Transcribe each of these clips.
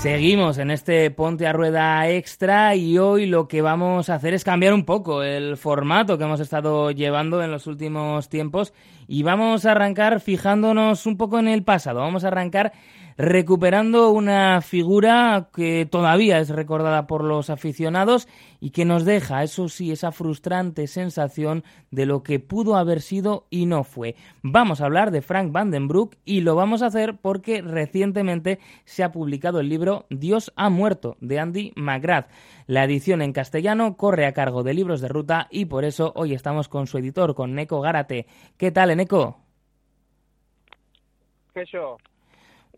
Seguimos en este Ponte a Rueda Extra y hoy lo que vamos a hacer es cambiar un poco el formato que hemos estado llevando en los últimos tiempos y vamos a arrancar fijándonos un poco en el pasado. Vamos a arrancar recuperando una figura que todavía es recordada por los aficionados y que nos deja, eso sí, esa frustrante sensación de lo que pudo haber sido y no fue. Vamos a hablar de Frank Vandenbroek y lo vamos a hacer porque recientemente se ha publicado el libro Dios ha muerto de Andy McGrath. La edición en castellano corre a cargo de Libros de Ruta y por eso hoy estamos con su editor, con Neko Gárate. ¿Qué tal, Neko? ¿Qué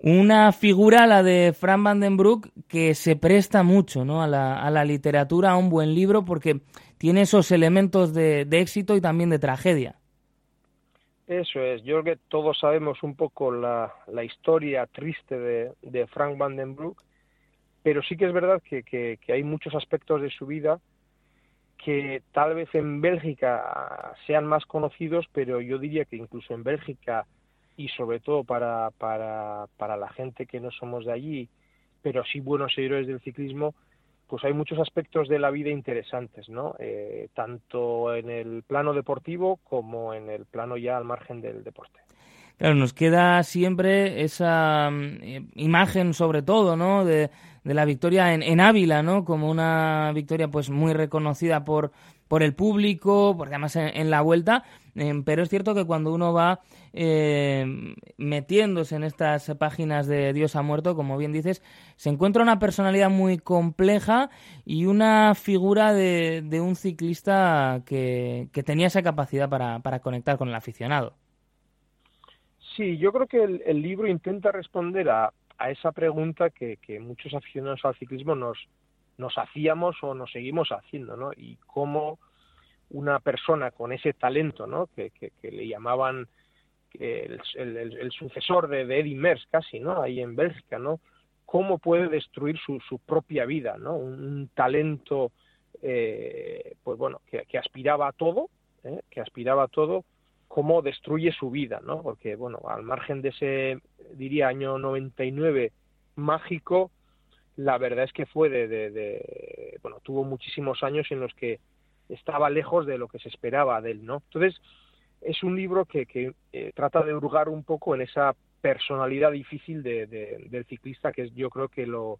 una figura, la de Frank Vandenbroek, que se presta mucho ¿no? a, la, a la literatura, a un buen libro, porque tiene esos elementos de, de, éxito y también de tragedia. Eso es, yo creo que todos sabemos un poco la, la historia triste de, de Frank Vandenbroek, pero sí que es verdad que, que hay muchos aspectos de su vida que tal vez en Bélgica sean más conocidos, pero yo diría que incluso en Bélgica y sobre todo para, para, para la gente que no somos de allí, pero sí buenos seguidores del ciclismo, pues hay muchos aspectos de la vida interesantes, ¿no? Eh, tanto en el plano deportivo como en el plano ya al margen del deporte. Claro, nos queda siempre esa mm, imagen, sobre todo, ¿no? De, de la victoria en, en, Ávila, ¿no? Como una victoria, pues, muy reconocida por, por el público, porque además en, la vuelta, em, pero es cierto que cuando uno va eh, metiéndose en estas páginas de Dios ha muerto, como bien dices, se encuentra una personalidad muy compleja y una figura de, un ciclista que, tenía esa capacidad para, conectar con el aficionado. Sí, yo creo que el, libro intenta responder a, a esa pregunta que muchos aficionados al ciclismo nos, nos hacíamos o nos seguimos haciendo, ¿no? Y cómo una persona con ese talento, ¿no? Que, le llamaban el, el, el sucesor de, de, Eddie Merckx casi, ¿no? Ahí en Bélgica, ¿no? Cómo puede destruir su, su propia vida, ¿no? Un, talento, eh, pues bueno, que, que, aspiraba a todo, ¿eh? que aspiraba a todo, cómo destruye su vida, ¿no? Porque, bueno, al margen de ese, diría, año 99 mágico, la verdad es que fue de, de, bueno tuvo muchísimos años en los que estaba lejos de lo que se esperaba de él no entonces es un libro que, que eh, trata de hurgar un poco en esa personalidad difícil de, del ciclista que es, yo creo que lo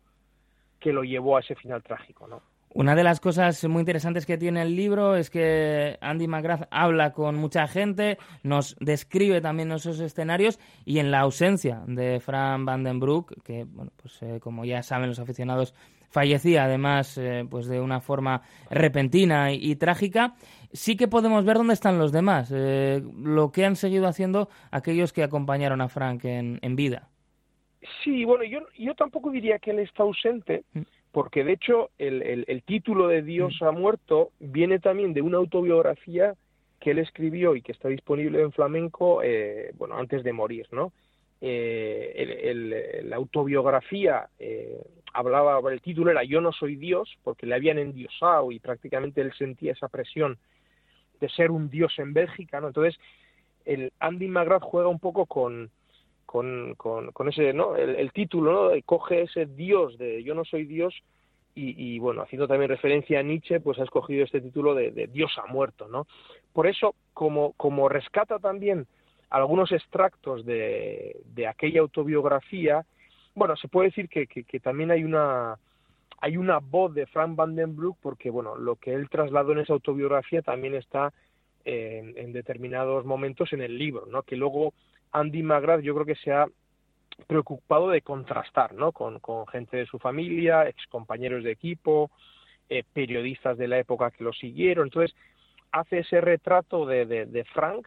que lo llevó a ese final trágico no una de las cosas muy interesantes que tiene el libro es que Andy McGrath habla con mucha gente, nos describe también esos escenarios y en la ausencia de Fran Vandenbroek, que, bueno, pues eh, como ya saben los aficionados, fallecía además eh, pues de una forma repentina y, y, trágica, sí que podemos ver dónde están los demás, eh, lo que han seguido haciendo aquellos que acompañaron a Frank en, en vida. Sí, bueno, yo, yo tampoco diría que él está ausente. Mm porque de hecho el, el, el título de Dios mm. ha muerto viene también de una autobiografía que él escribió y que está disponible en flamenco, eh, bueno, antes de morir, ¿no? Eh, el, el, la autobiografía eh, hablaba, el título era Yo no soy Dios, porque le habían endiosado y prácticamente él sentía esa presión de ser un dios en Bélgica, ¿no? Entonces, el Andy McGrath juega un poco con, con, con, ese, ¿no? El, título, ¿no? Coge ese Dios de Yo no soy Dios y, y, bueno, haciendo también referencia a Nietzsche, pues ha escogido este título de, Dios ha muerto, ¿no? Por eso, como, como rescata también algunos extractos de, de aquella autobiografía, bueno, se puede decir que, que, que también hay una, hay una voz de Frank Vandenbroek porque bueno lo que él trasladó en esa autobiografía también está en, en, determinados momentos en el libro no que luego Andy McGrath yo creo que se ha preocupado de contrastar ¿no? con, con gente de su familia, excompañeros de equipo, eh, periodistas de la época que lo siguieron. Entonces, hace ese retrato de, de, Frank,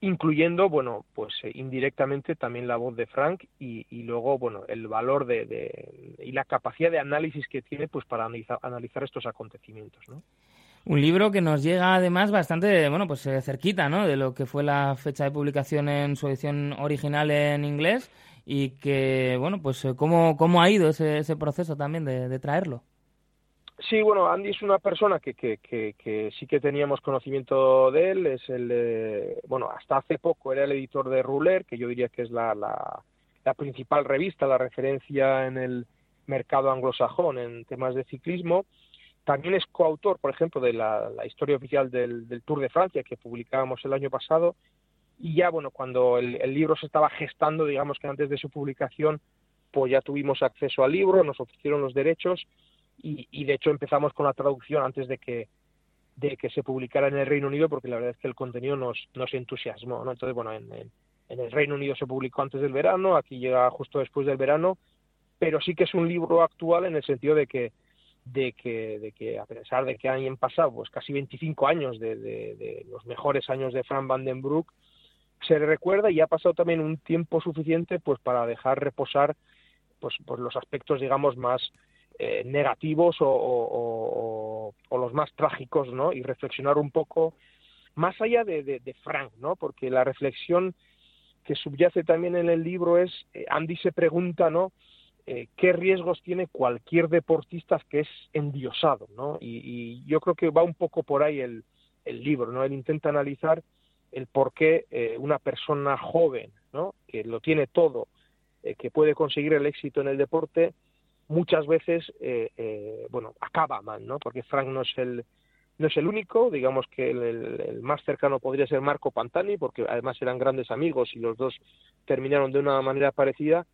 incluyendo, bueno, pues eh, indirectamente también la voz de Frank y, luego, bueno, el valor de, de, y la capacidad de análisis que tiene pues para analizar, analizar estos acontecimientos, ¿no? Un libro que nos llega además bastante, bueno, pues eh, cerquita, ¿no? De lo que fue la fecha de publicación en su edición original en inglés y que, bueno, pues eh, cómo, cómo ha ido ese, ese proceso también de, traerlo. Sí, bueno, Andy es una persona que, que, que, sí que teníamos conocimiento de él, es el, bueno, hasta hace poco era el editor de Ruler, que yo diría que es la, la, la principal revista, la referencia en el, mercado anglosajón en temas de ciclismo. También es coautor, por ejemplo, de la, historia oficial del, Tour de Francia que publicábamos el año pasado. Y ya, bueno, cuando el, libro se estaba gestando, digamos que antes de su publicación, pues ya tuvimos acceso al libro, nos ofrecieron los derechos y, de hecho empezamos con la traducción antes de que de que se publicara en el Reino Unido porque la verdad es que el contenido nos, nos entusiasmó, ¿no? Entonces, bueno, en, en el Reino Unido se publicó antes del verano, aquí llega justo después del verano, pero sí que es un libro actual en el sentido de que de que, de que a pesar de que han pasado pues casi 25 años de, de, los mejores años de Frank Vandenbroek, se le recuerda y ha pasado también un tiempo suficiente pues para dejar reposar pues, pues los aspectos digamos más eh, negativos o, o, o, los más trágicos no y reflexionar un poco más allá de, de Frank no porque la reflexión que subyace también en el libro es eh, Andy se pregunta no eh, qué riesgos tiene cualquier deportista que es endiosado, ¿no? Y, yo creo que va un poco por ahí el, libro, ¿no? Él intenta analizar el por qué eh, una persona joven, ¿no? Que lo tiene todo, eh, que puede conseguir el éxito en el deporte, muchas veces, bueno, acaba mal, ¿no? Porque Frank no es el no es el único, digamos que el, más cercano podría ser Marco Pantani, porque además eran grandes amigos y los dos terminaron de una manera parecida,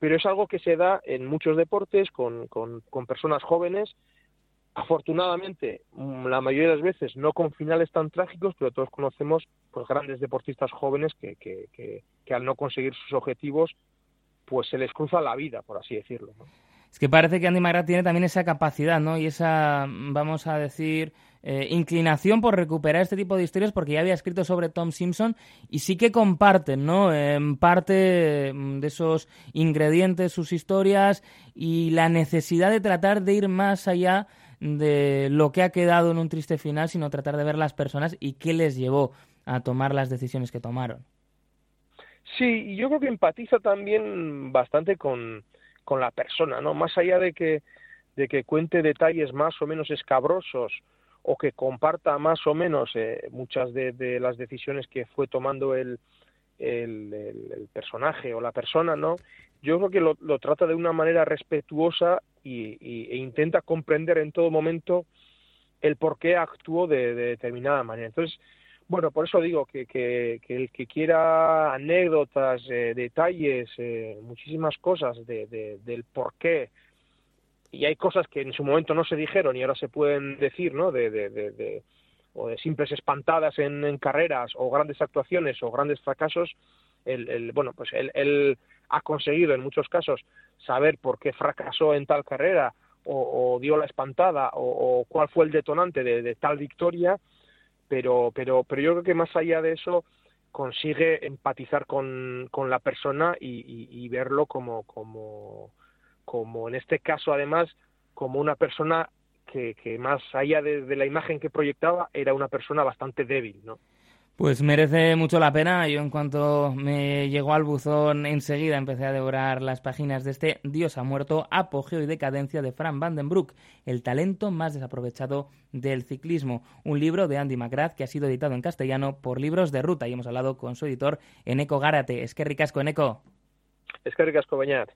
pero es algo que se da en muchos deportes con, con, personas jóvenes, afortunadamente mm, la mayoría de las veces no con finales tan trágicos, pero todos conocemos pues grandes deportistas jóvenes que, que, que, al no conseguir sus objetivos pues se les cruza la vida, por así decirlo. Es que parece que Andy McGrath tiene también esa capacidad, ¿no? Y esa, vamos a decir, eh, inclinación por recuperar este tipo de historias porque ya había escrito sobre Tom Simpson y sí que comparten, ¿no? En parte mm, de esos ingredientes, sus historias y la necesidad de tratar de ir más allá de lo que ha quedado en un triste final, sino tratar de ver las personas y qué les llevó a tomar las decisiones que tomaron. Sí, yo creo que empatiza también bastante con, con la persona, ¿no? Más allá de que, de que cuente detalles más o menos escabrosos o que comparta más o menos eh, muchas de, las decisiones que fue tomando el, el, personaje o la persona, ¿no? Yo creo que lo, trata de una manera respetuosa y, e intenta comprender en todo momento el por qué actuó de, determinada manera. Entonces, bueno, por eso digo que, que, el que quiera anécdotas, eh, detalles, eh, muchísimas cosas de, del por qué y hay cosas que en su momento no se dijeron y ahora se pueden decir, ¿no? De, de, de, o de simples espantadas en, carreras o grandes actuaciones o grandes fracasos, el, el bueno, pues él, él, ha conseguido en muchos casos saber por qué fracasó en tal carrera o, dio la espantada o, cuál fue el detonante de, tal victoria, pero, pero, pero yo creo que más allá de eso consigue empatizar con, con la persona y, y verlo como, como como en este caso además como una persona que, que más allá de, la imagen que proyectaba era una persona bastante débil, ¿no? Pues merece mucho la pena. Yo en cuanto me llegó al buzón enseguida empecé a devorar las páginas de este Dios ha muerto, apogeo y decadencia de Frank Vandenbroek, el talento más desaprovechado del ciclismo. Un libro de Andy McGrath que ha sido editado en castellano por Libros de Ruta y hemos hablado con su editor Eneco Gárate. Es que ricasco, Eneco. Es que ricasco, Bañat.